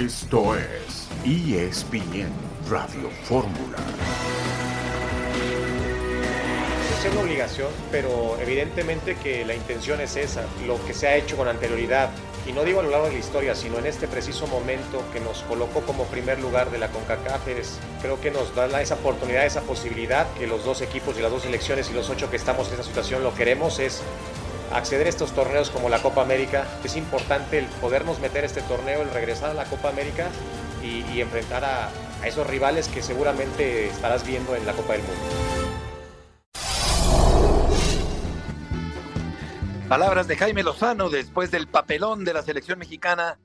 Esto es ESPN Radio Fórmula. Es una obligación, pero evidentemente que la intención es esa, lo que se ha hecho con anterioridad, y no digo a lo largo de la historia, sino en este preciso momento que nos colocó como primer lugar de la CONCACAF, creo que nos da esa oportunidad, esa posibilidad que los dos equipos y las dos selecciones y los ocho que estamos en esa situación lo queremos, es acceder a estos torneos como la Copa América. Es importante el podernos meter este torneo, el regresar a la Copa América y, enfrentar a, a esos rivales que seguramente estarás viendo en la Copa del Mundo. Palabras de Jaime Lozano después del papelón de la selección mexicana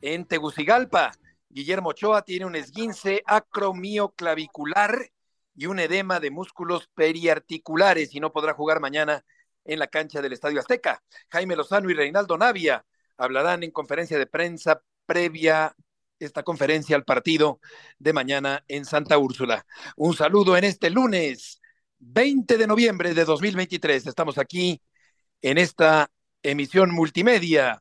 en Tegucigalpa. Guillermo Ochoa tiene un esguince acromioclavicular y un edema de músculos periarticulares y no podrá jugar mañana en la cancha del Estadio Azteca. Jaime Lozano y Reinaldo Navia hablarán en conferencia de prensa previa esta conferencia al partido de mañana en Santa Úrsula. Un saludo en este lunes 20 de noviembre de 2023. Estamos aquí en esta emisión multimedia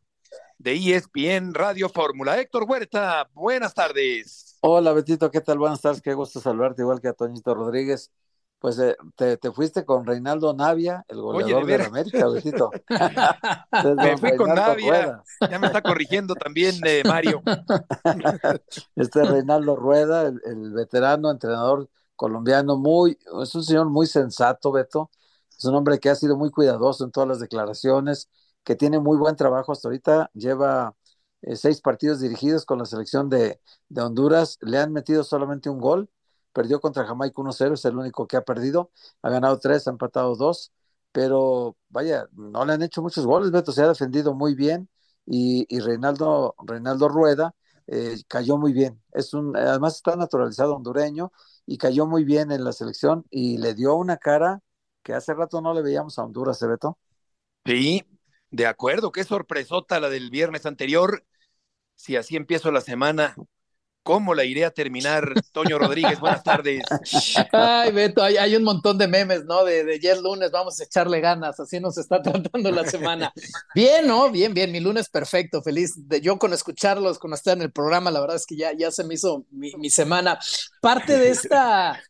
de ESPN Radio Fórmula. Héctor Huerta, buenas tardes. Hola Betito, ¿qué tal? Buenas tardes, qué gusto saludarte, igual que a Toñito Rodríguez. Pues eh, te, te, fuiste con Reinaldo Navia, el goleador de, la América, Betito. me fui con Navia, ya me está corrigiendo también eh, Mario. este Reinaldo Rueda, el, el, veterano entrenador colombiano, muy, es un señor muy sensato, Beto. Es un hombre que ha sido muy cuidadoso en todas las declaraciones, que tiene muy buen trabajo hasta ahorita, lleva eh, seis partidos dirigidos con la selección de, de Honduras, le han metido solamente un gol perdió contra Jamaica 1-0, es el único que ha perdido, ha ganado tres, ha empatado dos, pero vaya, no le han hecho muchos goles, Beto se ha defendido muy bien y, y Reinaldo, Reinaldo Rueda eh, cayó muy bien, es un, además está naturalizado hondureño y cayó muy bien en la selección y le dio una cara que hace rato no le veíamos a Honduras, ¿eh, Beto? Sí, de acuerdo, qué sorpresota la del viernes anterior. Si así empiezo la semana, ¿Cómo la iré a terminar, Toño Rodríguez? Buenas tardes. Ay, Beto, hay, un montón de memes, ¿no? De, de ayer lunes, vamos a echarle ganas, así nos está tratando la semana. Bien, ¿no? Bien, bien, mi lunes perfecto, feliz yo con escucharlos, con estar en el programa, la verdad es que ya, ya se me hizo mi semana. Parte de esta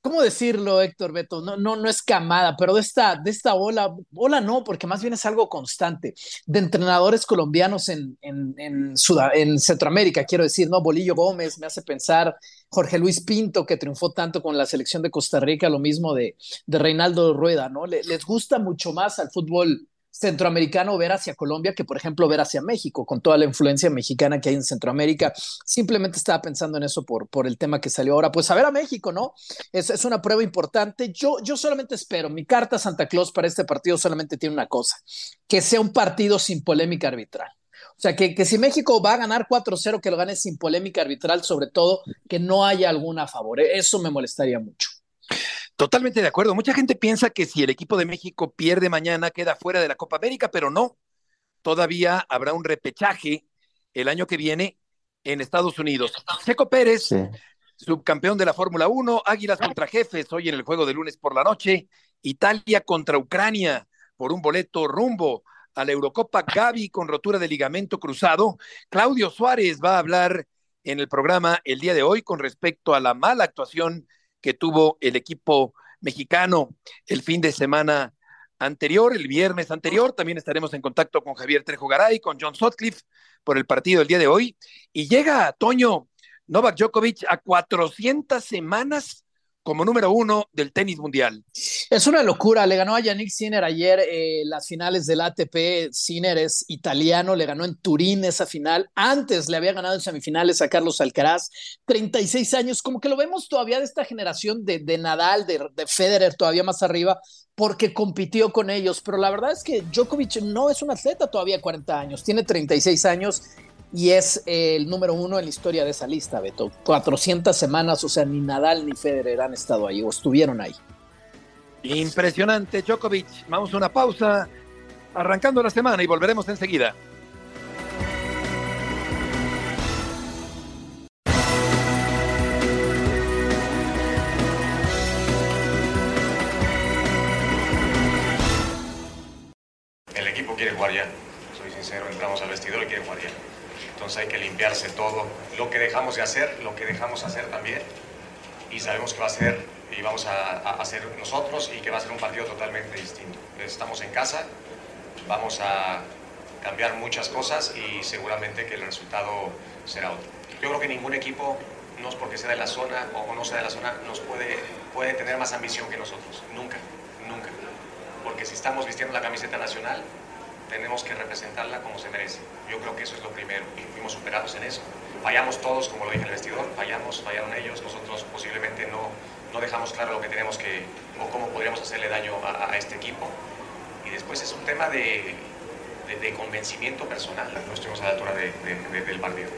¿cómo decirlo, Héctor Beto? No, no, no es camada, pero de esta, de esta ola, ola no, porque más bien es algo constante, de entrenadores colombianos en, en, en, en Centroamérica, quiero decir, ¿no? Bolillo Gómez me hace pensar, Jorge Luis Pinto, que triunfó tanto con la selección de Costa Rica, lo mismo de, de Reinaldo Rueda, ¿no? les gusta mucho más al fútbol centroamericano ver hacia Colombia que, por ejemplo, ver hacia México, con toda la influencia mexicana que hay en Centroamérica. Simplemente estaba pensando en eso por, por el tema que salió ahora. Pues a ver a México, ¿no? Es, es una prueba importante. Yo, yo solamente espero, mi carta Santa Claus para este partido solamente tiene una cosa, que sea un partido sin polémica arbitral. O sea, que, que si México va a ganar 4-0, que lo gane sin polémica arbitral, sobre todo que no haya alguna a favor. Eso me molestaría mucho. Totalmente de acuerdo. Mucha gente piensa que si el equipo de México pierde mañana queda fuera de la Copa América, pero no. Todavía habrá un repechaje el año que viene en Estados Unidos. Checo Pérez, subcampeón de la Fórmula 1, Águilas contra Jefes, hoy en el juego de lunes por la noche, Italia contra Ucrania por un boleto rumbo a la Eurocopa Gaby con rotura de ligamento cruzado. Claudio Suárez va a hablar en el programa el día de hoy con respecto a la mala actuación que tuvo el equipo mexicano el fin de semana anterior, el viernes anterior. También estaremos en contacto con Javier Trejo Garay, con John Sutcliffe por el partido del día de hoy. Y llega Toño Novak Djokovic a 400 semanas como número uno del tenis mundial. Es una locura, le ganó a Yannick Sinner ayer eh, las finales del ATP, Sinner es italiano, le ganó en Turín esa final, antes le había ganado en semifinales a Carlos Alcaraz, 36 años, como que lo vemos todavía de esta generación de, de Nadal, de, de Federer todavía más arriba, porque compitió con ellos, pero la verdad es que Djokovic no es un atleta todavía 40 años, tiene 36 años y es el número uno en la historia de esa lista, Beto. 400 semanas, o sea, ni Nadal ni Federer han estado ahí o estuvieron ahí. Impresionante, Djokovic. Vamos a una pausa, arrancando la semana y volveremos enseguida. El equipo quiere jugar ya. Soy sincero, entramos al vestidor y quiere jugar ya Entonces hay que limpiarse todo, lo que dejamos de hacer, lo que dejamos hacer también, y sabemos que va a ser y vamos a, a hacer nosotros y que va a ser un partido totalmente distinto. Estamos en casa, vamos a cambiar muchas cosas y seguramente que el resultado será otro. Yo creo que ningún equipo, no es porque sea de la zona o no sea de la zona, nos puede, puede tener más ambición que nosotros. Nunca, nunca. Porque si estamos vistiendo la camiseta nacional, tenemos que representarla como se merece. Yo creo que eso es lo primero y fuimos superados en eso. Fallamos todos, como lo dije el vestidor, fallamos, fallaron ellos, nosotros posiblemente no, no dejamos claro lo que tenemos que o cómo podríamos hacerle daño a, este equipo. Y después es un tema de, de, convencimiento personal. No estuvimos a la altura de, del partido.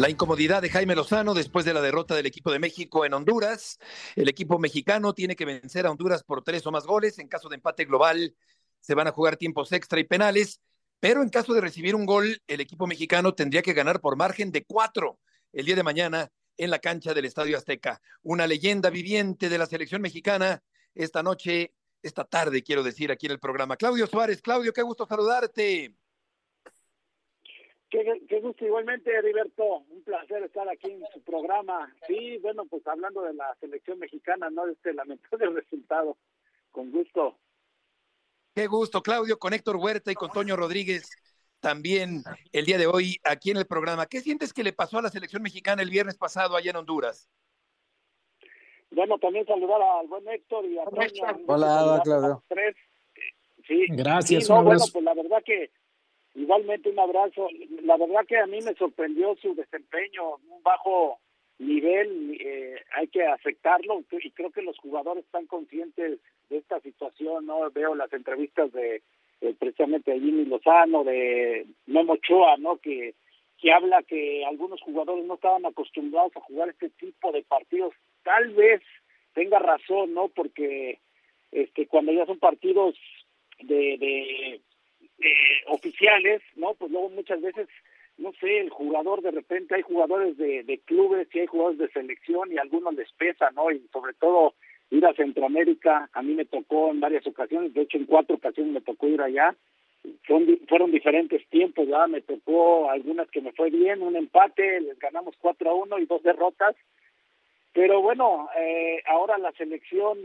La incomodidad de Jaime Lozano después de la derrota del equipo de México en Honduras. El equipo mexicano tiene que vencer a Honduras por tres o más goles. En caso de empate global, se van a jugar tiempos extra y penales. Pero en caso de recibir un gol, el equipo mexicano tendría que ganar por margen de cuatro el día de mañana en la cancha del Estadio Azteca. Una leyenda viviente de la selección mexicana esta noche, esta tarde, quiero decir, aquí en el programa. Claudio Suárez, Claudio, qué gusto saludarte. Qué, qué, gusto igualmente, Heriberto. Un placer estar aquí en su programa. Sí, bueno, pues hablando de la selección mexicana, no de este lamentable resultado. Con gusto. Qué gusto, Claudio, con Héctor Huerta y con Toño Rodríguez también el día de hoy aquí en el programa. ¿Qué sientes que le pasó a la selección mexicana el viernes pasado allá en Honduras? Bueno, también saludar al buen Héctor y a Toño. Hola, Claudio. Tres. Sí, Gracias, sí, no, bueno, pues la verdad que Igualmente un abrazo. La verdad que a mí me sorprendió su desempeño, un bajo nivel, eh, hay que aceptarlo y creo que los jugadores están conscientes de esta situación, ¿no? Veo las entrevistas de, de precisamente de Jimmy Lozano, de Memo Ochoa, ¿no? Que, que habla que algunos jugadores no estaban acostumbrados a jugar este tipo de partidos. Tal vez tenga razón, ¿no? Porque este cuando ya son partidos de, de eh, oficiales, ¿no? Pues luego muchas veces, no sé, el jugador de repente hay jugadores de, de clubes y hay jugadores de selección y a algunos les pesa, ¿no? Y sobre todo ir a Centroamérica, a mí me tocó en varias ocasiones, de hecho en cuatro ocasiones me tocó ir allá, fueron diferentes tiempos, ya me tocó algunas que me fue bien, un empate, les ganamos 4 a 1 y dos derrotas, pero bueno, eh, ahora la selección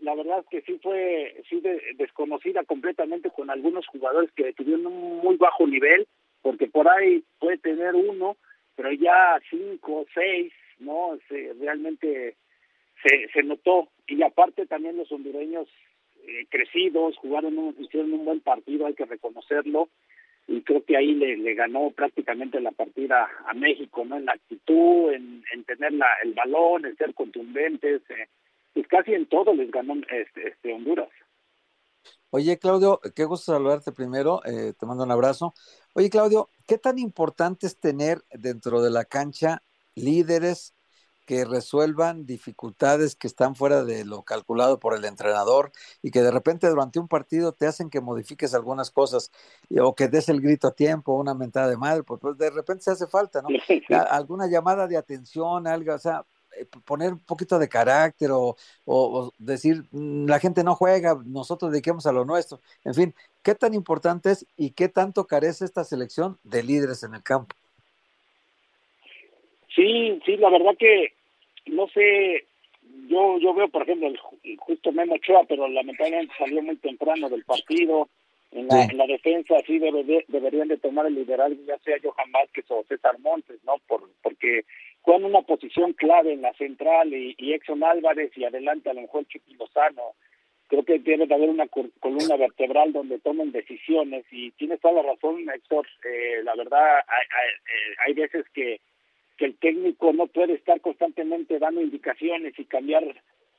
la verdad que sí fue sí de, desconocida completamente con algunos jugadores que tuvieron un muy bajo nivel, porque por ahí puede tener uno, pero ya cinco, seis, ¿no? Se, realmente se, se notó. Y aparte también los hondureños eh, crecidos, jugaron un, hicieron un buen partido, hay que reconocerlo, y creo que ahí le, le ganó prácticamente la partida a México, ¿no? En la actitud, en, en tener la, el balón, en ser contundentes, eh, pues casi en todo les ganó este, este Honduras. Oye, Claudio, qué gusto saludarte primero, eh, te mando un abrazo. Oye, Claudio, ¿qué tan importante es tener dentro de la cancha líderes que resuelvan dificultades que están fuera de lo calculado por el entrenador y que de repente durante un partido te hacen que modifiques algunas cosas o que des el grito a tiempo, una mentada de madre, pues, pues de repente se hace falta, ¿no? Alguna llamada de atención, algo, o sea, poner un poquito de carácter o, o, o, decir mm, la gente no juega, nosotros dediquemos a lo nuestro. En fin, ¿qué tan importante es y qué tanto carece esta selección de líderes en el campo? Sí, sí, la verdad que no sé, yo yo veo por ejemplo el, justo Memo Ochoa, pero lamentablemente salió muy temprano del partido. En la, sí. en la defensa sí debe de, deberían de tomar el liderazgo ya sea Johan Vázquez o César Montes, ¿no? Por, porque juegan una posición clave en la central y, y Exxon Álvarez y adelante a lo mejor Chucky Lozano. Creo que debe de haber una columna vertebral donde tomen decisiones y tienes toda la razón, Héctor. Eh, la verdad, hay, hay, hay veces que, que el técnico no puede estar constantemente dando indicaciones y cambiar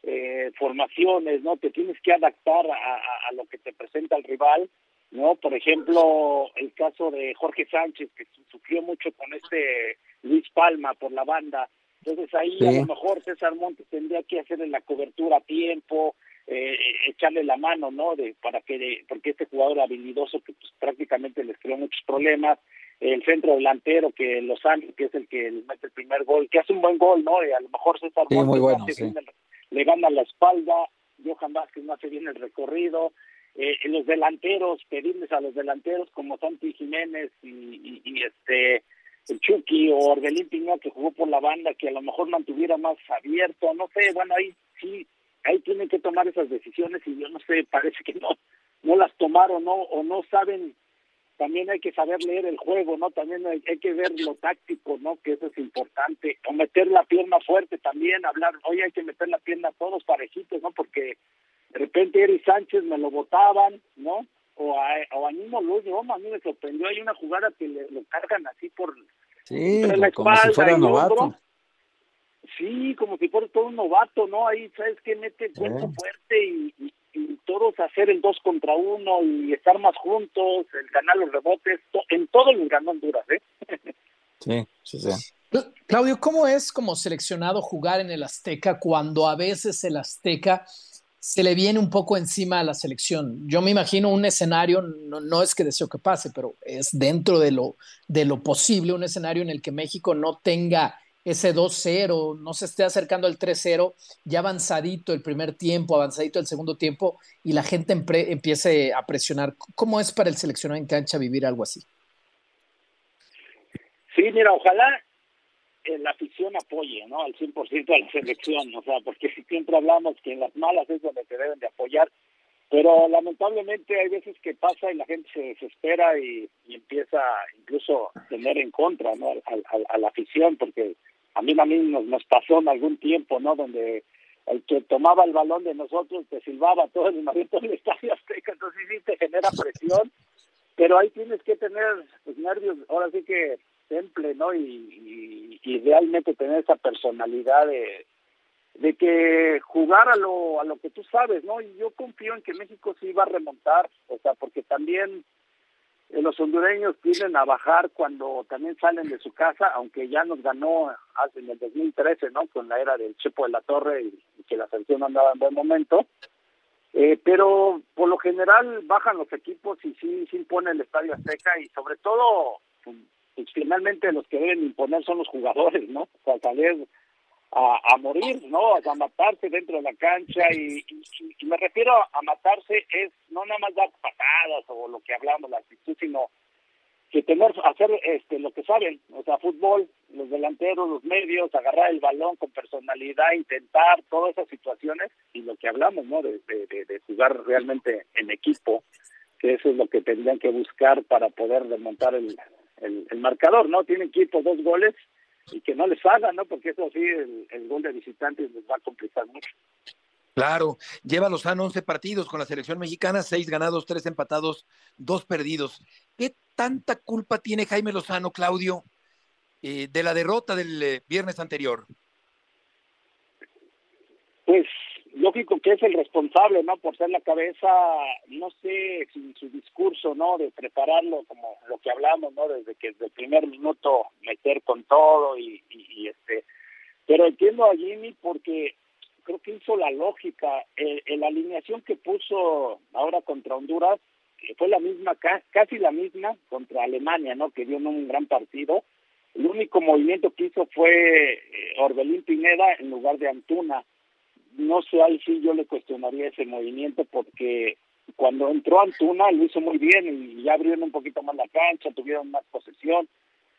eh, formaciones, ¿no? Te tienes que adaptar a, a, a lo que te presenta el rival ¿no? Por ejemplo, el caso de Jorge Sánchez, que sufrió mucho con este Luis Palma por la banda. Entonces ahí sí. a lo mejor César Montes tendría que hacerle la cobertura a tiempo, eh, echarle la mano, ¿no? De, para que, de, porque este jugador habilidoso que pues, prácticamente les creó muchos problemas, el centro delantero que Lozano, que es el que mete el primer gol, que hace un buen gol, ¿no? Y a lo mejor César sí, Montes muy bueno, hace sí. bien el, le gana la espalda, Johan Vázquez no hace bien el recorrido, eh, los delanteros, pedirles a los delanteros como Santi Jiménez y, y, este el Chucky o Orbelín Piña que jugó por la banda que a lo mejor mantuviera más abierto, no sé, bueno, ahí sí, ahí tienen que tomar esas decisiones y yo no sé, parece que no, no las tomaron, ¿no? O no saben también hay que saber leer el juego, ¿no? También hay, que ver lo táctico, ¿no? Que eso es importante. O meter la pierna fuerte también, hablar, oye, hay que meter la pierna todos parejitos, ¿no? Porque de repente Eri Sánchez me lo botaban, ¿no? O a, o a Nino Luz, a mí me sorprendió, hay una jugada que le, lo cargan así por sí, la como si fuera novato. Sí, como si fuera todo un novato, ¿no? Ahí, ¿sabes qué? Mete cuerpo fuerte y, y todos hacer el dos contra uno y estar más juntos, el ganar los rebotes, en todo les ganó Honduras, ¿eh? Sí, sí, sí. Claudio, ¿cómo es como seleccionado jugar en el Azteca cuando a veces el Azteca se le viene un poco encima a la selección? Yo me imagino un escenario, no, no es que deseo que pase, pero es dentro de lo, de lo posible, un escenario en el que México no tenga ese 2-0, no se esté acercando al 3-0, ya avanzadito el primer tiempo, avanzadito el segundo tiempo, y la gente empiece a presionar. ¿Cómo es para el seleccionado en cancha vivir algo así? Sí, mira, ojalá la afición apoye, ¿no? Al 100% a la selección, o sea, porque siempre hablamos que en las malas es donde te deben de apoyar, pero lamentablemente hay veces que pasa y la gente se desespera y, empieza incluso a tener en contra, ¿no? A, la afición, porque a mí, mí nos, nos pasó en algún tiempo, ¿no? Donde el que tomaba el balón de nosotros te silbaba todo el momento del estadio azteca, entonces sí te genera presión, pero ahí tienes que tener pues, nervios, ahora sí que temple, ¿no? Y, y, realmente tener esa personalidad de, que jugar a lo, a lo que tú sabes, ¿no? Y yo confío en que México sí va a remontar, o sea, porque también eh, los hondureños tienden a bajar cuando también salen de su casa, aunque ya nos ganó en el 2013, ¿no? Con la era del Chepo de la Torre y, que la selección andaba en buen momento. Eh, pero por lo general bajan los equipos y sí, sí impone el Estadio Azteca y sobre todo, pues, los que deben imponer son los jugadores, ¿no? O sea, salir a, morir, ¿no? A matarse dentro de la cancha y, me refiero a matarse es no nada más dar patadas o lo que hablamos, la actitud, sino que tener, hacer este lo que saben, o sea, fútbol, los delanteros, los medios, agarrar el balón con personalidad, intentar todas esas situaciones y lo que hablamos, ¿no? De, de, jugar realmente en equipo, que eso es lo que tendrían que buscar para poder desmontar el, el, el marcador, ¿no? Tienen equipo dos goles y que no les hagan, ¿no? Porque eso sí, el, gol de visitantes les va a complicar mucho. Claro, lleva Lozano 11 partidos con la selección mexicana, 6 ganados, 3 empatados, 2 perdidos. ¿Qué tanta culpa tiene Jaime Lozano, Claudio, eh, de la derrota del eh, viernes anterior? Pues lógico que es el responsable, ¿no? Por ser la cabeza, no sé, si su discurso, ¿no? De prepararlo como lo que hablamos, ¿no? Desde que desde el primer minuto meter con todo y, y, este, pero entiendo a Jimmy porque creo que hizo la lógica, eh, la alineación que puso ahora contra Honduras fue la misma, casi la misma contra Alemania, ¿no? Que dio un gran partido. El único movimiento que hizo fue eh, Orbelín Pineda en lugar de Antuna no sé, ahí sí yo le cuestionaría ese movimiento porque cuando entró Antuna lo hizo muy bien y ya abrieron un poquito más la cancha, tuvieron más posesión.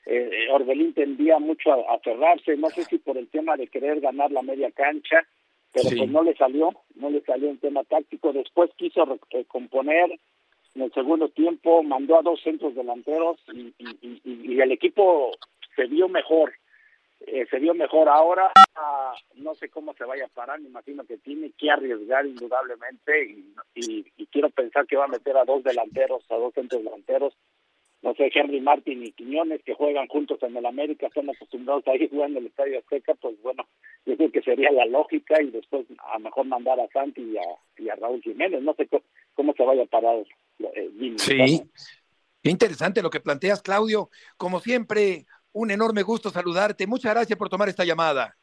Eh, eh Orbelín tendía mucho a aferrarse, no sé si por el tema de querer ganar la media cancha, pero pues no le salió, no le salió en tema táctico. Después quiso recomponer en el segundo tiempo, mandó a dos centros delanteros y, y, y el equipo se vio mejor eh, se vio mejor ahora. no sé cómo se vaya a parar, me imagino que tiene que arriesgar indudablemente y, y, quiero pensar que va a meter a dos delanteros, a dos centros delanteros. No sé, Henry Martin y Quiñones que juegan juntos en el América, están acostumbrados a ir jugando en el Estadio Azteca, pues bueno, yo creo que sería la lógica y después a mejor mandar a Santi y a, y a Raúl Jiménez. No sé cómo, se vaya a parar. Eh, sí, qué interesante lo que planteas, Claudio. Como siempre, un enorme gusto saludarte. Muchas gracias por tomar esta llamada.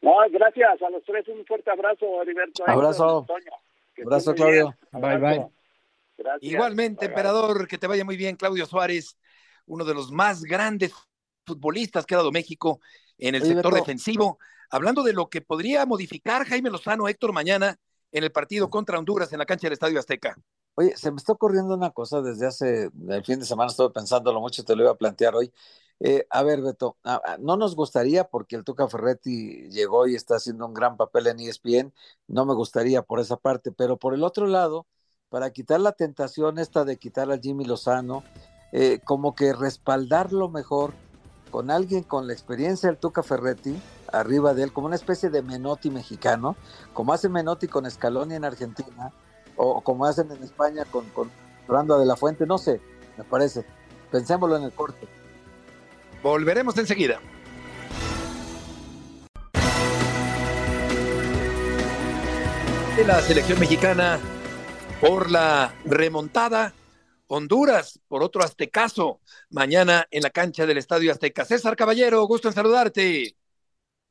No, gracias a los tres. Un fuerte abrazo, Heriberto. Abrazo. Abrazo, Claudio. Bye, bye. Igualmente, emperador, que te vaya muy bien, Claudio Suárez, uno de los más grandes futbolistas que ha dado México en el sector defensivo. Hablando de lo que podría modificar Jaime Lozano, Héctor, mañana en el partido contra Honduras en la cancha del Estadio Azteca. Oye, se me está ocurriendo una cosa desde hace el fin de semana, estuve pensándolo mucho, te lo iba a plantear hoy. Eh, a ver, Beto, no nos gustaría porque el Tuca Ferretti llegó y está haciendo un gran papel en ESPN, no me gustaría por esa parte, pero por el otro lado, para quitar la tentación esta de quitar a Jimmy Lozano, eh, como que respaldarlo mejor con alguien con la experiencia del Tuca Ferretti arriba de él, como una especie de Menotti mexicano, como hace Menotti con Scaloni en Argentina, o como hacen en España con, con de la Fuente, no sé, me parece. Pensémoslo en el corte. Volveremos enseguida. De la selección mexicana por la remontada Honduras por otro aztecaso mañana en la cancha del Estadio Azteca. César Caballero, gusto en saludarte.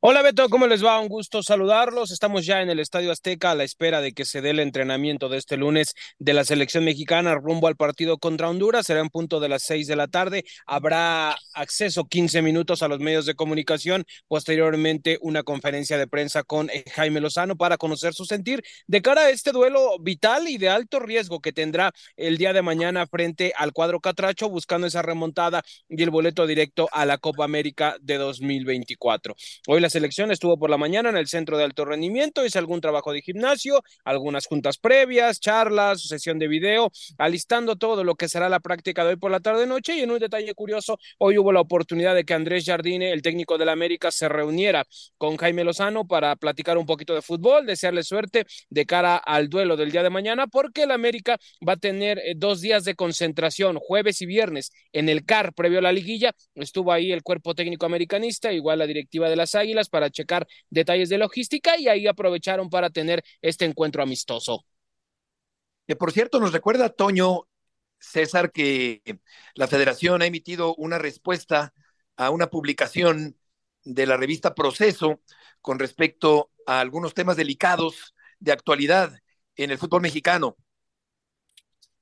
Hola Beto, ¿cómo les va? Un gusto saludarlos. Estamos ya en el Estadio Azteca a la espera de que se dé el entrenamiento de este lunes de la selección mexicana rumbo al partido contra Honduras. Será en punto de las seis de la tarde. Habrá acceso 15 minutos a los medios de comunicación. Posteriormente, una conferencia de prensa con eh, Jaime Lozano para conocer su sentir de cara a este duelo vital y de alto riesgo que tendrá el día de mañana frente al cuadro Catracho, buscando esa remontada y el boleto directo a la Copa América de 2024. Hoy la selección estuvo por la mañana en el centro de alto rendimiento, hizo algún trabajo de gimnasio, algunas juntas previas, charlas, sesión de video, alistando todo lo que será la práctica de hoy por la tarde-noche. Y en un detalle curioso, hoy hubo la oportunidad de que Andrés Jardine, el técnico del América, se reuniera con Jaime Lozano para platicar un poquito de fútbol, desearle suerte de cara al duelo del día de mañana, porque el América va a tener eh, dos días de concentración, jueves y viernes, en el CAR previo a la liguilla. Estuvo ahí el cuerpo técnico americanista, igual la directiva de las Águilas para checar detalles de logística y ahí aprovecharon para tener este encuentro amistoso. Que por cierto, nos recuerda Toño César que la federación ha emitido una respuesta a una publicación de la revista Proceso con respecto a algunos temas delicados de actualidad en el fútbol mexicano.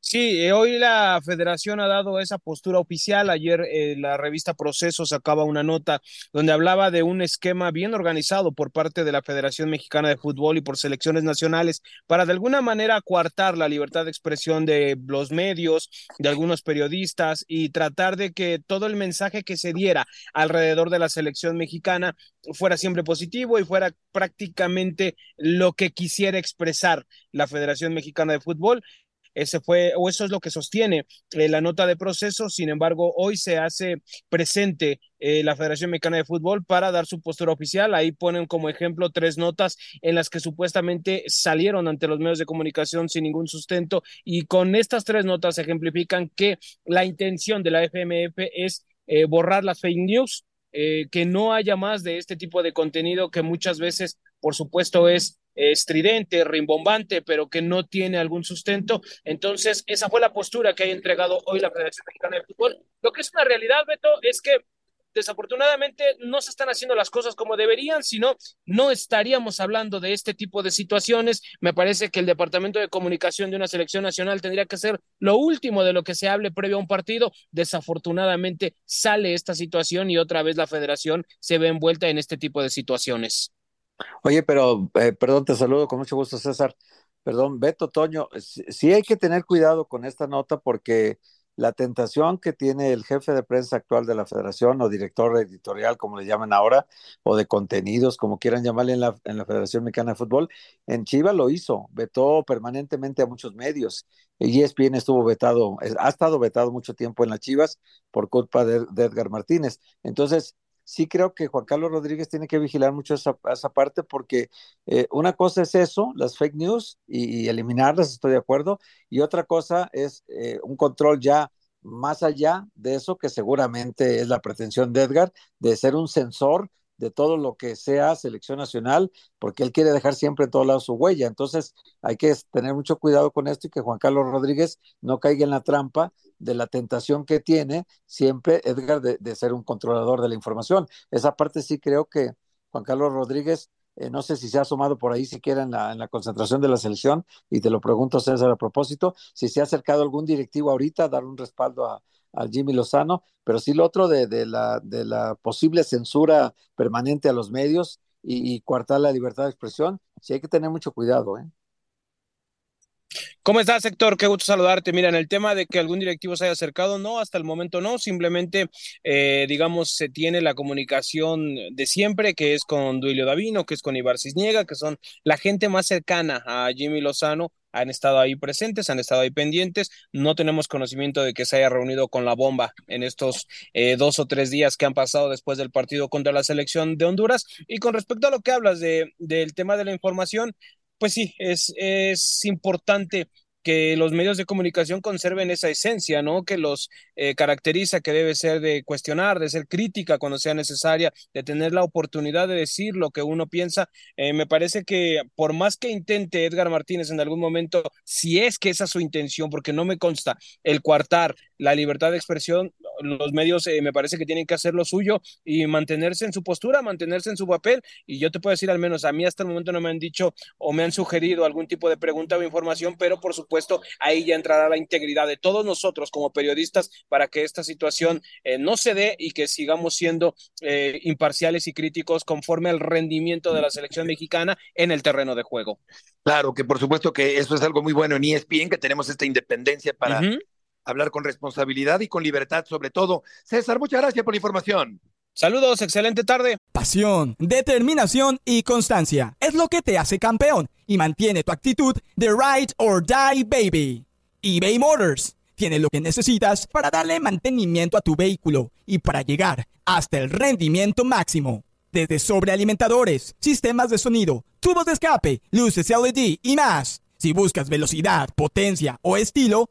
Sí, eh, hoy la federación ha dado esa postura oficial. Ayer eh, la revista Proceso sacaba una nota donde hablaba de un esquema bien organizado por parte de la Federación Mexicana de Fútbol y por selecciones nacionales para de alguna manera coartar la libertad de expresión de los medios, de algunos periodistas y tratar de que todo el mensaje que se diera alrededor de la selección mexicana fuera siempre positivo y fuera prácticamente lo que quisiera expresar la Federación Mexicana de Fútbol ese fue, o eso es lo que sostiene eh, la nota de proceso. Sin embargo, hoy se hace presente eh, la Federación Mexicana de Fútbol para dar su postura oficial. Ahí ponen como ejemplo tres notas en las que supuestamente salieron ante los medios de comunicación sin ningún sustento y con estas tres notas ejemplifican que la intención de la FMF es eh, borrar las fake news, que no haya más de este tipo de contenido que muchas veces, por supuesto, es estridente, rimbombante, pero que no tiene algún sustento. Entonces, esa fue la postura que ha entregado hoy la Federación Mexicana de Fútbol. Lo que es una realidad, Beto, es que desafortunadamente no se están haciendo las cosas como deberían, sino no estaríamos hablando de este tipo de situaciones. Me parece que el Departamento de Comunicación de una selección nacional tendría que ser lo último de lo que se hable previo a un partido. Desafortunadamente sale esta situación y otra vez la federación se ve envuelta en este tipo de situaciones. Oye, pero, eh, perdón, te saludo con mucho gusto, César. Perdón, Beto, Toño, sí, hay que tener cuidado con esta nota porque la tentación que tiene el jefe de prensa actual de la federación o director editorial, como le llaman ahora, o de contenidos, como quieran llamarle en la, en la Federación Mexicana de Fútbol, en Chivas lo hizo, vetó permanentemente a muchos medios. ESPN estuvo vetado, ha estado vetado mucho tiempo en las Chivas por culpa de Edgar Martínez. Entonces, sí creo que Juan Carlos Rodríguez tiene que vigilar mucho esa, esa parte porque eh, una cosa es eso, las fake news y, eliminarlas, estoy de acuerdo, y otra cosa es eh, un control ya más allá de eso, que seguramente es la pretensión de Edgar, de ser un sensor de todo lo que sea selección nacional, porque él quiere dejar siempre en todos lados su huella. Entonces hay que tener mucho cuidado con esto y que Juan Carlos Rodríguez no caiga en la trampa de la tentación que tiene siempre Edgar de, ser un controlador de la información. Esa parte sí creo que Juan Carlos Rodríguez, eh, no sé si se ha asomado por ahí siquiera en la, en la concentración de la selección, y te lo pregunto César a propósito, si se ha acercado algún directivo ahorita a dar un respaldo a, Jimmy Lozano, pero sí lo otro de, de, la, de la posible censura permanente a los medios y, y coartar la libertad de expresión, sí hay que tener mucho cuidado. ¿eh? ¿Cómo estás, Héctor? Qué gusto saludarte. Mira, en el tema de que algún directivo se haya acercado, no, hasta el momento no, simplemente, eh, digamos, se tiene la comunicación de siempre, que es con Duilio Davino, que es con Ibar Cisniega, que son la gente más cercana a Jimmy Lozano, han estado ahí presentes, han estado ahí pendientes. No tenemos conocimiento de que se haya reunido con la bomba en estos eh, dos o tres días que han pasado después del partido contra la selección de Honduras. Y con respecto a lo que hablas de, del tema de la información, pues sí, es, es importante que los medios de comunicación conserven esa esencia, ¿no? Que los eh, caracteriza, que debe ser de cuestionar, de ser crítica cuando sea necesaria, de tener la oportunidad de decir lo que uno piensa. Eh, me parece que por más que intente Edgar Martínez en algún momento, si es que esa es su intención, porque no me consta, el coartar la libertad de expresión, los medios eh, me parece que tienen que hacer lo suyo y mantenerse en su postura, mantenerse en su papel. Y yo te puedo decir, al menos a mí hasta el momento no me han dicho o me han sugerido algún tipo de pregunta o información, pero por supuesto ahí ya entrará la integridad de todos nosotros como periodistas para que esta situación eh, no se dé y que sigamos siendo eh, imparciales y críticos conforme al rendimiento de la selección mexicana en el terreno de juego. Claro, que por supuesto que eso es algo muy bueno en ESPN, que tenemos esta independencia para hablar con responsabilidad y con libertad sobre todo. César, muchas gracias por la información. Saludos, excelente tarde. Pasión, determinación y constancia es lo que te hace campeón y mantiene tu actitud de ride or die baby. eBay Motors tiene lo que necesitas para darle mantenimiento a tu vehículo y para llegar hasta el rendimiento máximo. Desde sobrealimentadores, sistemas de sonido, tubos de escape, luces LED y más. Si buscas velocidad, potencia o estilo,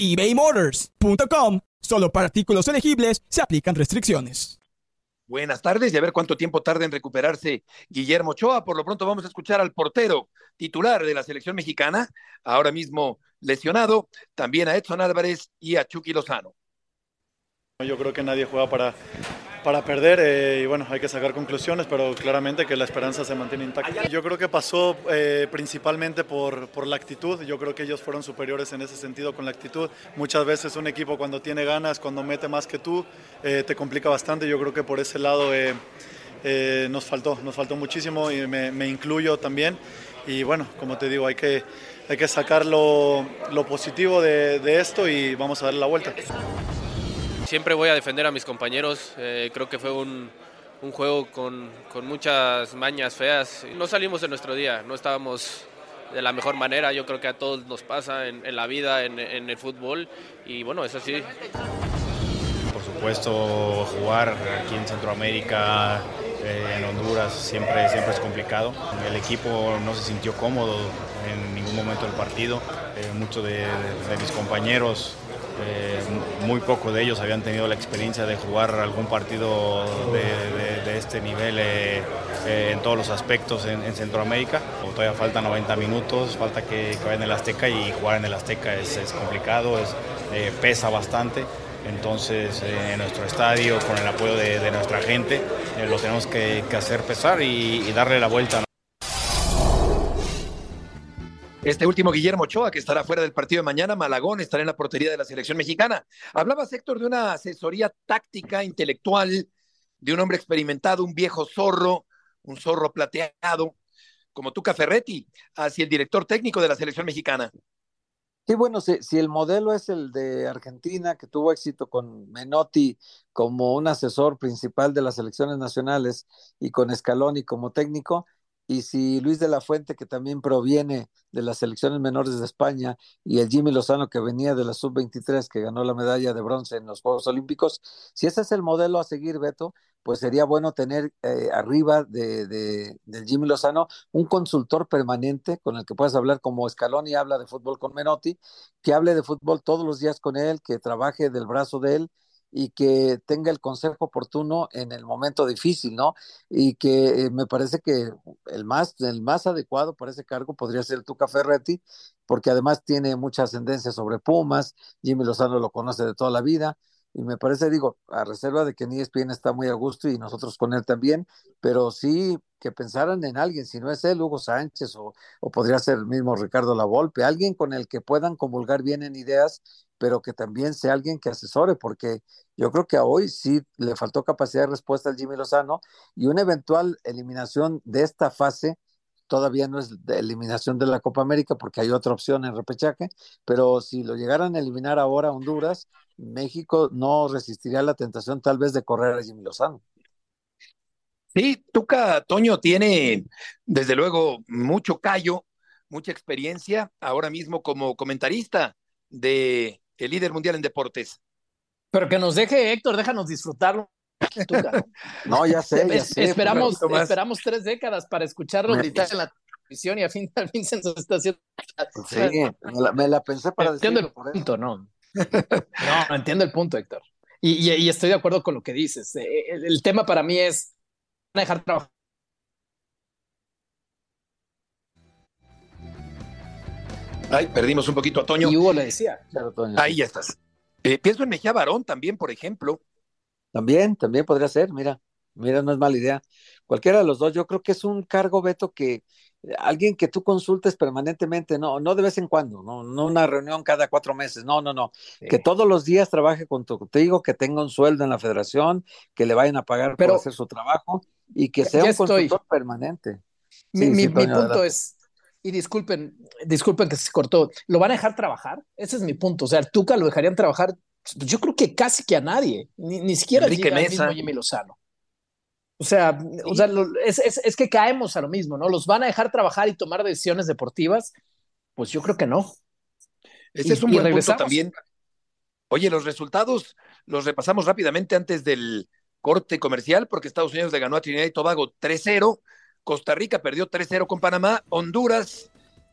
ebaymotors.com. Solo para artículos elegibles se aplican restricciones. Buenas tardes y a ver cuánto tiempo tarda en recuperarse Guillermo Ochoa. Por lo pronto vamos a escuchar al portero titular de la selección mexicana, ahora mismo lesionado, también a Edson Álvarez y a Chucky Lozano. Yo creo que nadie juega para, para perder eh, y bueno, hay que sacar conclusiones, pero claramente que la esperanza se mantiene intacta. Yo creo que pasó eh, principalmente por, por, la actitud, yo creo que ellos fueron superiores en ese sentido con la actitud. Muchas veces un equipo cuando tiene ganas, cuando mete más que tú, eh, te complica bastante, yo creo que por ese lado nos faltó, nos faltó muchísimo y me, incluyo también. Y bueno, como te digo, hay que, hay que sacar lo, lo positivo de, de esto y vamos a darle la vuelta siempre voy a defender a mis compañeros. Eh, creo que fue un, un juego con, con, muchas mañas feas. No salimos de nuestro día, no estábamos de la mejor manera. Yo creo que a todos nos pasa en, en la vida, en, en, el fútbol. Y bueno, eso sí. Por supuesto, jugar aquí en Centroamérica, eh, en Honduras, siempre, siempre es complicado. El equipo no se sintió cómodo en ningún momento del partido. Eh, muchos de, de mis compañeros eh, muy pocos de ellos habían tenido la experiencia de jugar algún partido de, este nivel eh, eh, en todos los aspectos en, Centroamérica. Todavía faltan 90 minutos, falta que, vayan en el Azteca y jugar en el Azteca es, complicado, es, pesa bastante. Entonces, en nuestro estadio, con el apoyo de, nuestra gente, lo tenemos que, hacer pesar y, y darle la vuelta. Este último Guillermo Ochoa, que estará fuera del partido de mañana, Malagón estará en la portería de la selección mexicana. Hablaba Héctor de una asesoría táctica, intelectual, de un hombre experimentado, un viejo zorro, un zorro plateado, como Tuca Ferretti, hacia el director técnico de la selección mexicana. Sí, bueno, si, si, el modelo es el de Argentina, que tuvo éxito con Menotti como un asesor principal de las selecciones nacionales y con Scaloni como técnico, y si Luis de la Fuente, que también proviene de las selecciones menores de España, y el Jimmy Lozano, que venía de la sub-23, que ganó la medalla de bronce en los Juegos Olímpicos, si ese es el modelo a seguir, Beto, pues sería bueno tener eh, arriba de, del Jimmy Lozano un consultor permanente con el que puedas hablar como Scaloni habla de fútbol con Menotti, que hable de fútbol todos los días con él, que trabaje del brazo de él y que tenga el consejo oportuno en el momento difícil, ¿no? Y que eh, me parece que el más, el más adecuado para ese cargo podría ser Tuca Ferretti, porque además tiene mucha ascendencia sobre Pumas, Jimmy Lozano lo conoce de toda la vida, y me parece, digo, a reserva de que ni ESPN está muy a gusto y nosotros con él también, pero sí que pensaran en alguien, si no es él, Hugo Sánchez o, o podría ser el mismo Ricardo Lavolpe, alguien con el que puedan comulgar bien en ideas, pero que también sea alguien que asesore, porque yo creo que a hoy sí le faltó capacidad de respuesta al Jimmy Lozano y una eventual eliminación de esta fase todavía no es de eliminación de la Copa América porque hay otra opción en repechaje, pero si lo llegaran a eliminar ahora Honduras, México no resistiría la tentación tal vez de correr a Jimmy Lozano. Sí, Tuca Toño tiene desde luego mucho callo, mucha experiencia ahora mismo como comentarista de el líder mundial en deportes. Pero que nos deje Héctor, déjanos disfrutarlo. No, ya sé, ya Es- sé. esperamos, esperamos tres décadas para escucharlo Me- gritar en la televisión y a fin, al fin se nos está haciendo. Sí, me la, me la pensé para entiendo el por punto, ¿no? No, no entiendo el punto, Héctor. Y, y- y estoy de acuerdo con lo que dices. Eh, El, el tema para mí es van a dejar trabajar. Ay, perdimos un poquito a Toño. Y Hugo le decía. Claro, Toño, Ahí ya estás. Eh, pienso en Mejía Barón también, por ejemplo. También, también podría ser, mira, mira, no es mala idea. Cualquiera de los dos, yo creo que es un cargo, Beto, que alguien que tú consultes permanentemente, no, no de vez en cuando, no, no una reunión cada cuatro meses, no, no, no, que todos los días trabaje con tu- contigo, que tenga un sueldo en la federación, que le vayan a pagar Pero- por hacer su trabajo y que sea un estoy. consultor permanente. Mi, Sí, mi- sí, mi Toño, punto es, y disculpen, disculpen que se cortó, ¿lo van a dejar trabajar? Ese es mi punto. O sea, Tuca lo dejarían trabajar, yo creo que casi que a nadie, ni, ni siquiera Enrique al mismo Jimmy Lozano. O sea, o sea lo- es, es- es que caemos a lo mismo, ¿no? ¿Los van a dejar trabajar y tomar decisiones deportivas? Pues yo creo que no. Ese Y- es un buen punto también. Oye, los resultados los repasamos rápidamente antes del corte comercial, porque Estados Unidos le ganó a Trinidad y Tobago 3-0, Costa Rica perdió 3-0 con Panamá, Honduras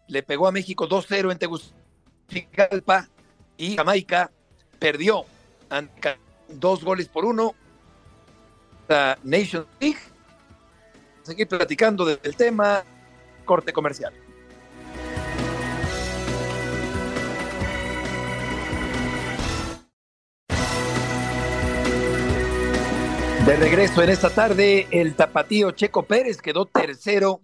le pegó a México 2-0 en Tegucigalpa y Jamaica perdió ante dos goles por uno. La Nation League. Seguir platicando del tema, corte comercial. De regreso en esta tarde, el tapatío Checo Pérez quedó tercero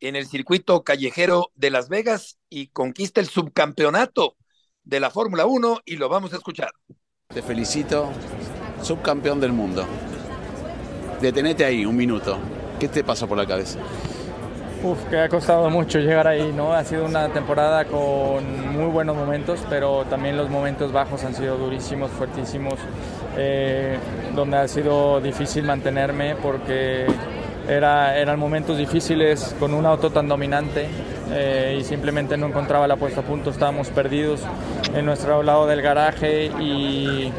en el circuito callejero de Las Vegas y conquista el subcampeonato de la Fórmula 1 y lo vamos a escuchar. Te felicito, subcampeón del mundo. Detenete ahí un minuto. ¿Qué te pasó por la cabeza? Uf, que ha costado mucho llegar ahí, ¿no? Ha sido una temporada con muy buenos momentos, pero también los momentos bajos han sido durísimos, fuertísimos, eh, donde ha sido difícil mantenerme porque era, eran momentos difíciles con un auto tan dominante eh, y simplemente no encontraba la puesta a punto, estábamos perdidos en nuestro lado del garaje y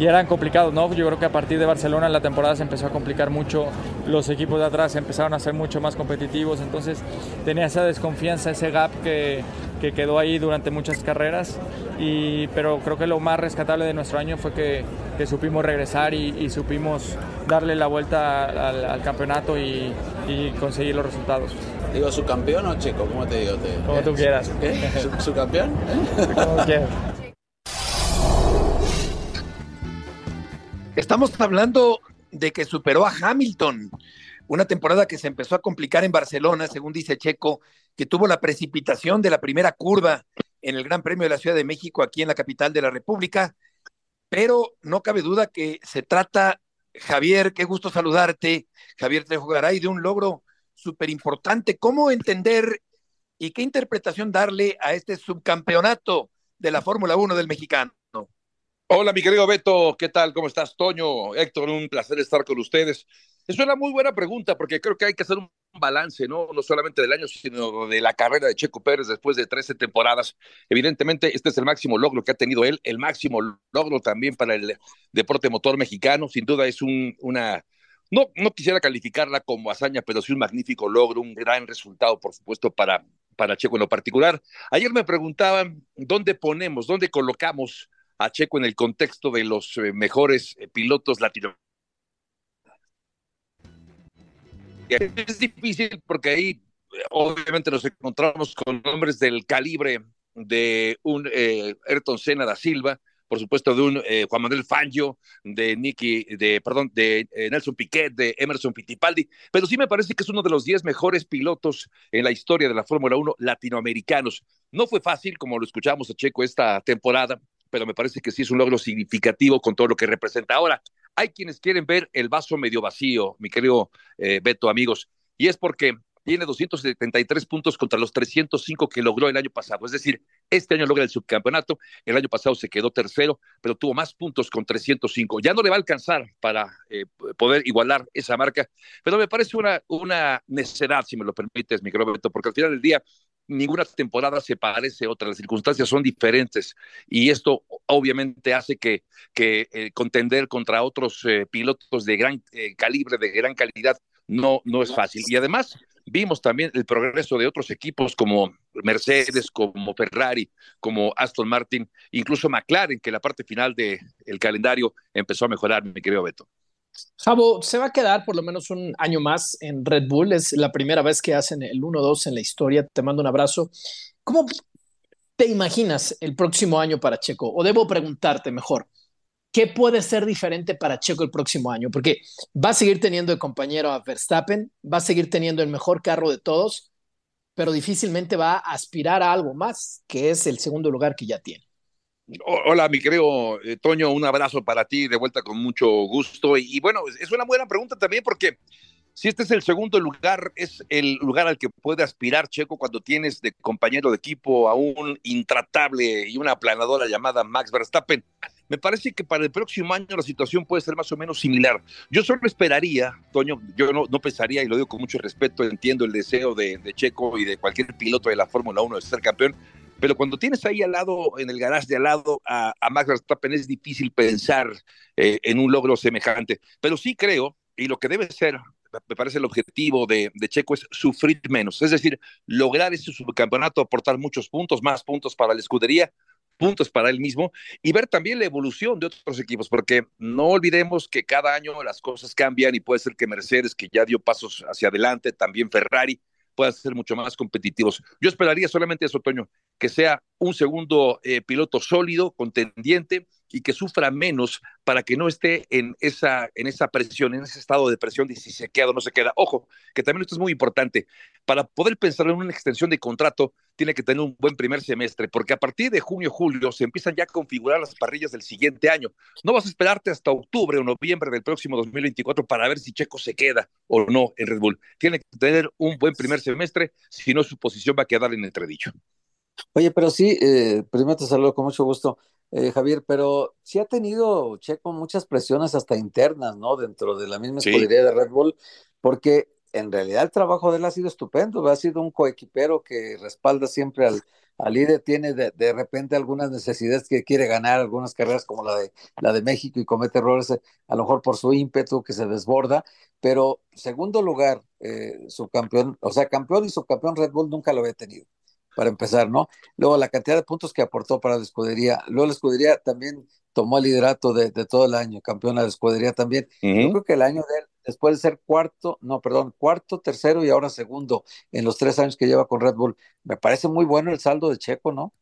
y eran complicados, ¿no? Yo creo que a partir de Barcelona la temporada se empezó a complicar mucho, los equipos de atrás empezaron a ser mucho más competitivos, entonces tenía esa desconfianza, ese gap que, que quedó ahí durante muchas carreras, y, pero creo que lo más rescatable de nuestro año fue que, que supimos regresar y, y supimos darle la vuelta al, al campeonato y, y conseguir los resultados. Digo, ¿subcampeón o checo? ¿Cómo te digo? Te- Como tú quieras. ¿Qué? ¿Sub- ¿Subcampeón? Como quieras. Estamos hablando de que superó a Hamilton, una temporada que se empezó a complicar en Barcelona, según dice Checo, que tuvo la precipitación de la primera curva en el Gran Premio de la Ciudad de México, aquí en la capital de la República, pero no cabe duda que se trata, Javier, qué gusto saludarte, Javier Trejo Garay, de un logro súper importante. ¿Cómo entender y qué interpretación darle a este subcampeonato de la Fórmula 1 del mexicano? Hola, mi querido Beto, ¿qué tal? ¿Cómo estás, Toño? Héctor, un placer estar con ustedes. Es una muy buena pregunta porque creo que hay que hacer un balance, ¿no? No solamente del año, sino de la carrera de Checo Pérez después de 13 temporadas. Evidentemente, este es el máximo logro que ha tenido él, el máximo logro también para el deporte motor mexicano. Sin duda es un, una, no, no quisiera calificarla como hazaña, pero sí un magnífico logro, un gran resultado, por supuesto, para, para Checo en lo particular. Ayer me preguntaban dónde ponemos, dónde colocamos a Checo en el contexto de los eh, mejores eh, pilotos latinoamericanos. Es difícil porque ahí eh, obviamente nos encontramos con nombres del calibre de un eh, Ayrton Senna da Silva, por supuesto de un Juan Manuel Fangio, de Nicky, de, perdón, de Nelson Piquet, de Emerson Fittipaldi, pero sí me parece que es uno de los 10 mejores pilotos en la historia de la Fórmula 1 latinoamericanos. No fue fácil, como lo escuchamos a Checo esta temporada, pero me parece que sí es un logro significativo con todo lo que representa. Ahora, hay quienes quieren ver el vaso medio vacío, mi querido eh, Beto, amigos, y es porque tiene 273 puntos contra los 305 que logró el año pasado. Es decir, este año logra el subcampeonato, el año pasado se quedó tercero, pero tuvo más puntos con 305. Ya no le va a alcanzar para eh, poder igualar esa marca, pero me parece una, una necedad, si me lo permites, mi querido Beto, porque al final del día ninguna temporada se parece a otra, las circunstancias son diferentes y esto obviamente hace que, eh, contender contra otros eh, pilotos de gran eh, calibre, de gran calidad, no, no es fácil. Y además vimos también el progreso de otros equipos como Mercedes, como Ferrari, como Aston Martin, incluso McLaren, que la parte final del el calendario empezó a mejorar, mi querido Beto. Javo, se va a quedar por lo menos un año más en Red Bull. Es la primera vez que hacen el 1-2 en la historia. Te mando un abrazo. ¿Cómo te imaginas el próximo año para Checo? O debo preguntarte mejor, ¿qué puede ser diferente para Checo el próximo año? Porque va a seguir teniendo de compañero a Verstappen, va a seguir teniendo el mejor carro de todos, pero difícilmente va a aspirar a algo más, que es el segundo lugar que ya tiene. Hola, mi querido eh, Toño, un abrazo para ti, de vuelta con mucho gusto. Y, bueno, es una buena pregunta también porque si este es el segundo lugar, es el lugar al que puede aspirar Checo cuando tienes de compañero de equipo a un intratable y una aplanadora llamada Max Verstappen. Me parece que para el próximo año la situación puede ser más o menos similar. Yo solo esperaría, Toño, yo no, no pensaría, y lo digo con mucho respeto, entiendo el deseo de, de Checo y de cualquier piloto de la Fórmula 1 de ser campeón, pero cuando tienes ahí al lado, en el garage de al lado, a, Max Verstappen, es difícil pensar eh, en un logro semejante. Pero sí creo, y lo que debe ser, me parece el objetivo de, de, Checo es sufrir menos, es decir, lograr ese subcampeonato, aportar muchos puntos, más puntos para la escudería, puntos para él mismo y ver también la evolución de otros equipos, porque no olvidemos que cada año las cosas cambian y puede ser que Mercedes, que ya dio pasos hacia adelante, también Ferrari, puedan ser mucho más competitivos. Yo esperaría solamente eso, Toño, que sea un segundo eh, piloto sólido, contendiente y que sufra menos para que no esté en esa, en esa presión, en ese estado de presión de si se queda o no se queda. Ojo, que también esto es muy importante. Para poder pensar en una extensión de contrato, tiene que tener un buen primer semestre, porque a partir de junio, julio, se empiezan ya a configurar las parrillas del siguiente año. No vas a esperarte hasta octubre o noviembre del próximo 2024 para ver si Checo se queda o no en Red Bull. Tiene que tener un buen primer semestre, si no su posición va a quedar en entredicho. Oye, pero sí, eh, primero te saludo con mucho gusto, eh, Javier, pero sí ha tenido Checo muchas presiones hasta internas, ¿no? Dentro de la misma escudería de Red Bull, porque en realidad el trabajo de él ha sido estupendo, ha sido un coequipero que respalda siempre al, al líder, tiene de, de, repente algunas necesidades que quiere ganar, algunas carreras como la de, la de México y comete errores, a lo mejor por su ímpetu que se desborda, pero segundo lugar, eh, subcampeón, o sea, campeón y subcampeón Red Bull nunca lo había tenido para empezar, ¿no? Luego la cantidad de puntos que aportó para la escudería. Luego la escudería también tomó el liderato de, de todo el año, campeona de la escudería también. Uh -huh. Yo creo que el año de él, después de ser cuarto, no, perdón, cuarto, tercero y ahora segundo en los tres años que lleva con Red Bull, me parece muy bueno el saldo de Checo, ¿no?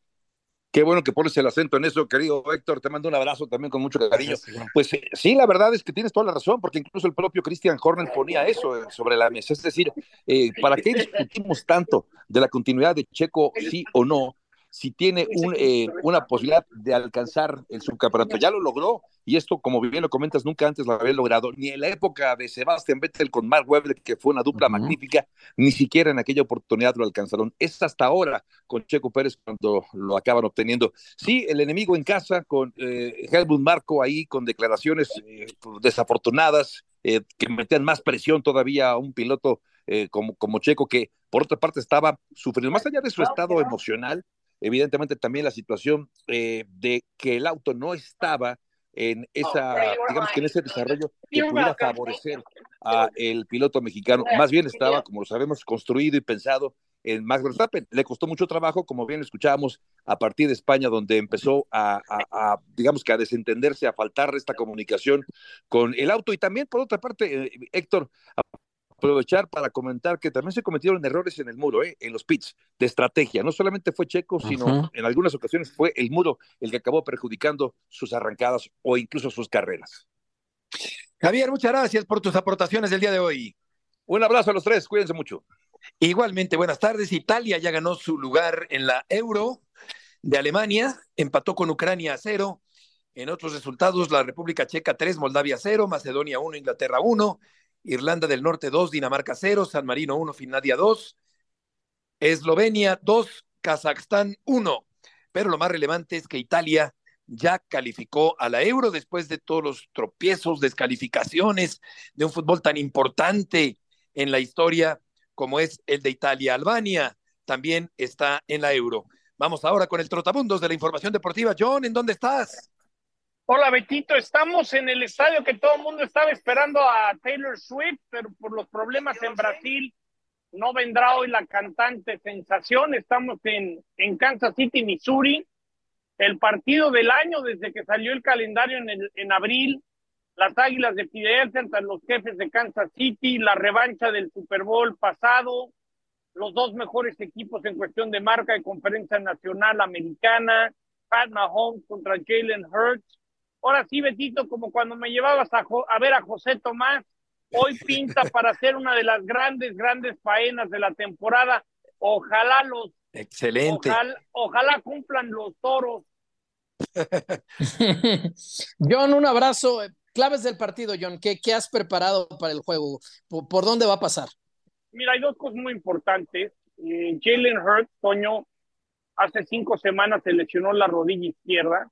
Qué bueno que pones el acento en eso, querido Héctor. Te mando un abrazo también con mucho cariño. Pues eh, sí, la verdad es que tienes toda la razón, porque incluso el propio Christian Horner ponía eso eh, sobre la mesa. Es decir, eh, ¿para qué discutimos tanto de la continuidad de Checo, sí o no? Si tiene un, eh, una posibilidad de alcanzar el subcampeonato. Ya lo logró, y esto, como bien lo comentas, nunca antes lo había logrado, ni en la época de Sebastián Vettel con Mark Webber, que fue una dupla uh -huh. magnífica, ni siquiera en aquella oportunidad lo alcanzaron. Es hasta ahora con Checo Pérez cuando lo acaban obteniendo. Sí, el enemigo en casa, con eh, Helmut Marco ahí, con declaraciones eh, desafortunadas, eh, que metían más presión todavía a un piloto como, como Checo, que por otra parte estaba sufriendo, más allá de su estado emocional, evidentemente también la situación eh, de que el auto no estaba en esa, digamos que en ese desarrollo que pudiera favorecer a el piloto mexicano, más bien estaba, como lo sabemos, construido y pensado en Max Verstappen. Le costó mucho trabajo, como bien escuchábamos, a partir de España, donde empezó a, a, digamos que a desentenderse, a faltar esta comunicación con el auto. Y también, por otra parte, eh, Héctor, aprovechar para comentar que también se cometieron errores en el muro, ¿eh? en los pits de estrategia. No solamente fue Checo, sino en algunas ocasiones fue el muro el que acabó perjudicando sus arrancadas o incluso sus carreras. Javier, muchas gracias por tus aportaciones del día de hoy. Un abrazo a los tres, cuídense mucho. Igualmente, buenas tardes. Italia ya ganó su lugar en la Euro de Alemania, empató con Ucrania a cero. En otros resultados, la República Checa 3, Moldavia 0, Macedonia 1, Inglaterra 1, Irlanda del Norte 2, Dinamarca 0, San Marino 1, Finlandia 2, Eslovenia 2, Kazajstán 1. Pero lo más relevante es que Italia ya calificó a la Euro después de todos los tropiezos, descalificaciones de un fútbol tan importante en la historia como es el de Italia. Albania también está en la Euro. Vamos ahora con el trotabundos de la información deportiva. John, ¿en dónde estás? Hola Betito, estamos en el estadio que todo el mundo estaba esperando a Taylor Swift, pero por los problemas en Brasil no vendrá hoy la cantante sensación. Estamos en, en Kansas City, Missouri el partido del año desde que salió el calendario en, en abril, las Águilas de Filadelfia los jefes de Kansas City, la revancha del Super Bowl pasado, los dos mejores equipos en cuestión de marca de conferencia nacional americana, Pat Mahomes contra Jalen Hurts. Ahora sí, Betito, como cuando me llevabas a, a ver a José Tomás, hoy pinta para ser una de las grandes, grandes faenas de la temporada. Ojalá los Excelente. ojalá cumplan los toros John, un abrazo. Claves del partido, John. ¿Qué, qué has preparado para el juego? ¿Por, dónde va a pasar? Mira, hay dos cosas muy importantes. Eh, Jalen Hurts, Toño, hace cinco semanas se lesionó la rodilla izquierda.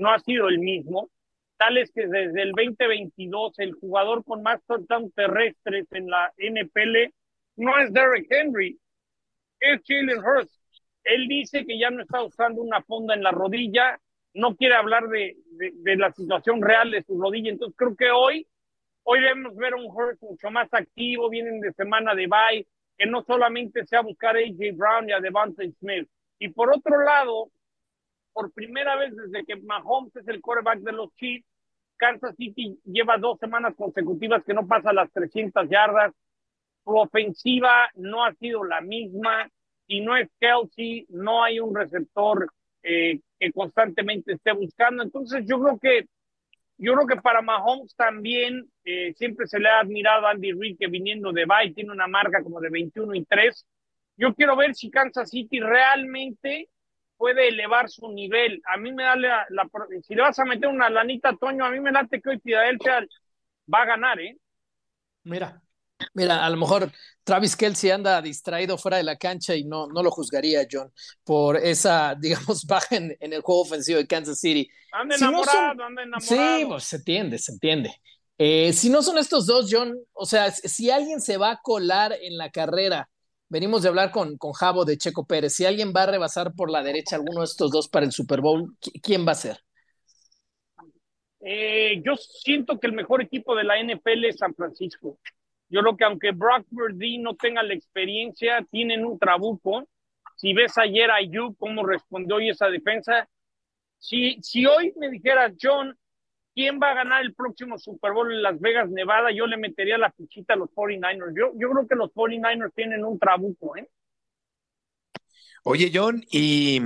No ha sido el mismo. Tal es que desde el 2022 el jugador con más touchdowns terrestres en la NPL no es Derrick Henry, es Jalen Hurts. Él dice que ya no está usando una fonda en la rodilla, no quiere hablar de, de, la situación real de su rodilla. Entonces creo que hoy, hoy debemos ver un Hurts mucho más activo, vienen de semana de bye, que no solamente sea buscar a AJ Brown y a Devante Smith. Y por otro lado, por primera vez desde que Mahomes es el quarterback de los Chiefs, Kansas City lleva dos semanas consecutivas que no pasa las 300 yardas. Su ofensiva no ha sido la misma. y no es Kelsey, no hay un receptor eh, que constantemente esté buscando. Entonces yo creo que yo creo que para Mahomes también eh, siempre se le ha admirado a Andy Reid que viniendo de Bay tiene una marca como de 21 y 3. Yo quiero ver si Kansas City realmente puede elevar su nivel. A mí me da la, si le vas a meter una lanita, Toño, a mí me late que hoy Filadelfia va a ganar, ¿eh? Mira, Mira, a lo mejor Travis Kelsey anda distraído fuera de la cancha y no, no lo juzgaría, John, por esa, digamos, baja en, el juego ofensivo de Kansas City. Anda enamorado, anda enamorado. Sí, pues se entiende, se entiende. Eh, si no son estos dos, John, o sea, si alguien se va a colar en la carrera, venimos de hablar con, con Javo de Checo Pérez, si alguien va a rebasar por la derecha alguno de estos dos para el Super Bowl, ¿quién va a ser? Eh, yo siento que el mejor equipo de la NFL es San Francisco. Yo creo que aunque Brock Purdy no tenga la experiencia, tienen un trabuco. Si ves ayer a Yu cómo respondió hoy esa defensa, si, si hoy me dijera John, ¿quién va a ganar el próximo Super Bowl en Las Vegas, Nevada? Yo le metería la fichita a los 49ers. Yo, yo creo que los 49ers tienen un trabuco, ¿eh? Oye, John, y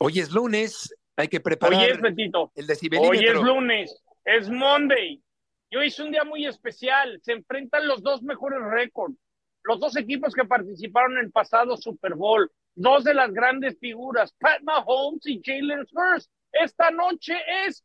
hoy es lunes, hay que preparar hoy es, Betito. el. Hoy es lunes, es Monday. Yo hice un día muy especial. Se enfrentan los dos mejores récords. Los dos equipos que participaron en el pasado Super Bowl. Dos de las grandes figuras, Pat Mahomes y Jalen Hurts. Esta noche es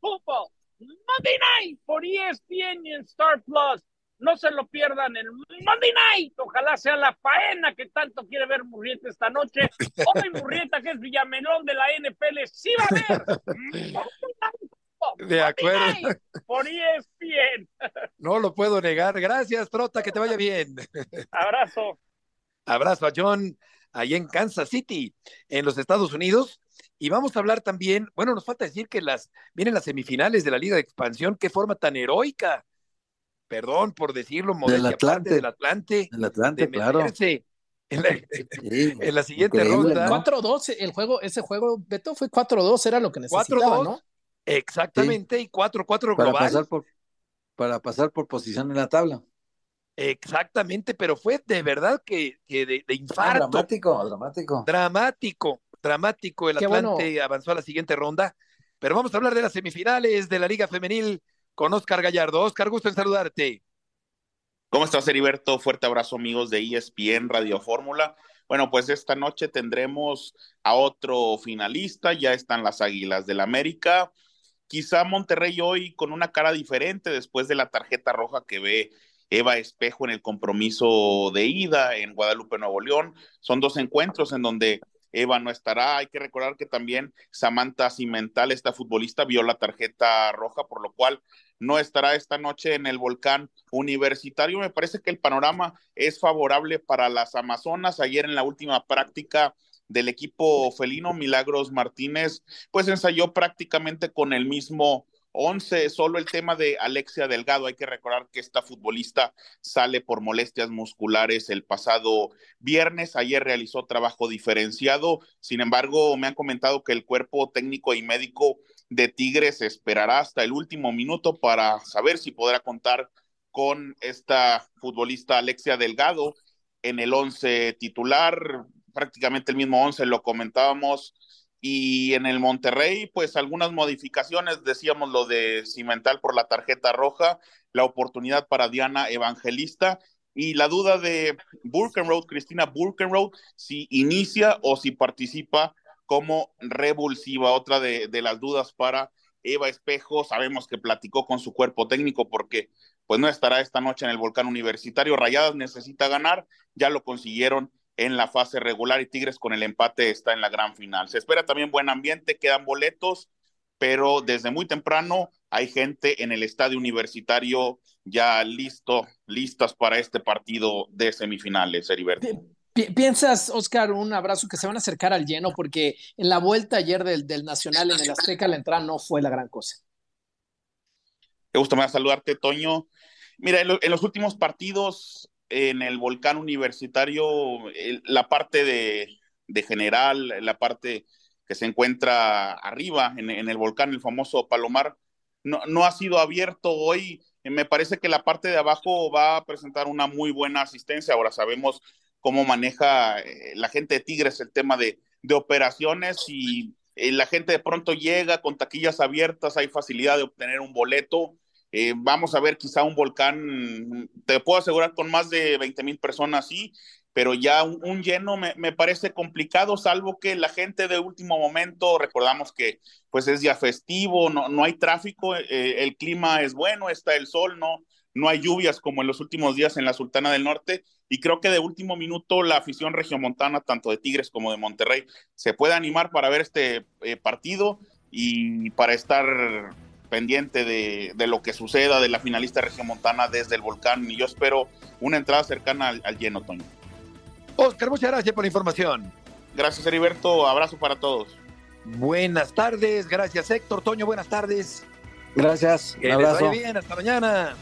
Football. Monday Night por ESPN y en Star Plus. No se lo pierdan el Monday Night. Ojalá sea la faena que tanto quiere ver Murrieta esta noche. Hoy Murrieta, que es Villamelón de la NPL, sí va a ver. De acuerdo. Por ESPN. No lo puedo negar. Gracias, Trota, que te vaya bien. Abrazo. Abrazo a John, ahí en Kansas City, en los Estados Unidos. Y vamos a hablar también, bueno, nos falta decir que las vienen las semifinales de la Liga de Expansión, qué forma tan heroica perdón por decirlo, Del Atlante. del Atlante, El Atlante, de claro. en la, Sí, en la siguiente ronda. ¿no? 4-2, el juego, ese juego, Beto, fue 4-2, era lo que necesitaba, 4-2, ¿no? exactamente, y 4-4 Para global. pasar por para pasar por posición en la tabla. Exactamente, pero fue de verdad que, que de, de Ah, infarto. dramático, dramático. Dramático, dramático. El Qué Atlante avanzó a la siguiente ronda. Pero vamos a hablar de las semifinales de la Liga Femenil con Oscar Gallardo. Oscar, gusto en saludarte. ¿Cómo estás, Heriberto? Fuerte abrazo, amigos de ESPN Radio Fórmula. Bueno, pues esta noche tendremos a otro finalista. Ya están las Águilas del América. Quizá Monterrey hoy con una cara diferente después de la tarjeta roja que ve Eva Espejo en el compromiso de ida en Guadalupe, Nuevo León. Son dos encuentros en donde Eva no estará. Hay que recordar que también Samantha Cimental, esta futbolista, vio la tarjeta roja, por lo cual no estará esta noche en el volcán universitario. Me parece que el panorama es favorable para las Amazonas. Ayer en la última práctica del equipo felino, Milagros Martínez, pues ensayó prácticamente con el mismo 11, solo el tema de Alexia Delgado. Hay que recordar que esta futbolista sale por molestias musculares el pasado viernes. Ayer realizó trabajo diferenciado. Sin embargo, me han comentado que el cuerpo técnico y médico de Tigres esperará hasta el último minuto para saber si podrá contar con esta futbolista Alexia Delgado en el 11 titular, prácticamente el mismo 11 lo comentábamos y en el Monterrey, pues algunas modificaciones, decíamos lo de Cimental por la tarjeta roja, la oportunidad para Diana Evangelista y la duda de Burkenroad, Cristina Burkenroad, si inicia o si participa como revulsiva. Otra de, de, las dudas para Eva Espejo, sabemos que platicó con su cuerpo técnico porque pues no estará esta noche en el volcán universitario. Rayadas necesita ganar, ya lo consiguieron en la fase regular y Tigres con el empate está en la gran final. Se espera también buen ambiente, quedan boletos, pero desde muy temprano hay gente en el estadio universitario ya listo, listas para este partido de semifinales, Heriberto. ¿Piensas, Oscar, un abrazo que se van a acercar al lleno? Porque en la vuelta ayer del, del Nacional en el Azteca la entrada no fue la gran cosa. Me da saludarte, Toño. Mira, en, lo, en los últimos partidos en el volcán universitario, la parte de, general, la parte que se encuentra arriba en, el volcán, el famoso Palomar, no, ha sido abierto hoy. Me parece que la parte de abajo va a presentar una muy buena asistencia. Ahora sabemos cómo maneja eh, la gente de Tigres el tema de, de operaciones y eh, la gente de pronto llega con taquillas abiertas, hay facilidad de obtener un boleto. Eh, vamos a ver quizá un volcán, te puedo asegurar con más de 20 mil personas, sí, pero ya un, lleno me, me, parece complicado, salvo que la gente de último momento, recordamos que pues es ya festivo, no, no hay tráfico, eh, el clima es bueno, está el sol, no, no hay lluvias como en los últimos días en la Sultana del Norte, y creo que de último minuto la afición regiomontana, tanto de Tigres como de Monterrey, se puede animar para ver este eh, partido y para estar pendiente de, de, lo que suceda de la finalista regiomontana desde el volcán, y yo espero una entrada cercana al, al lleno, Toño. Oscar, muchas gracias por la información. Gracias, Heriberto. Abrazo para todos. Buenas tardes. Gracias, Héctor. Toño, buenas tardes. Gracias. Que les vaya bien. Hasta mañana.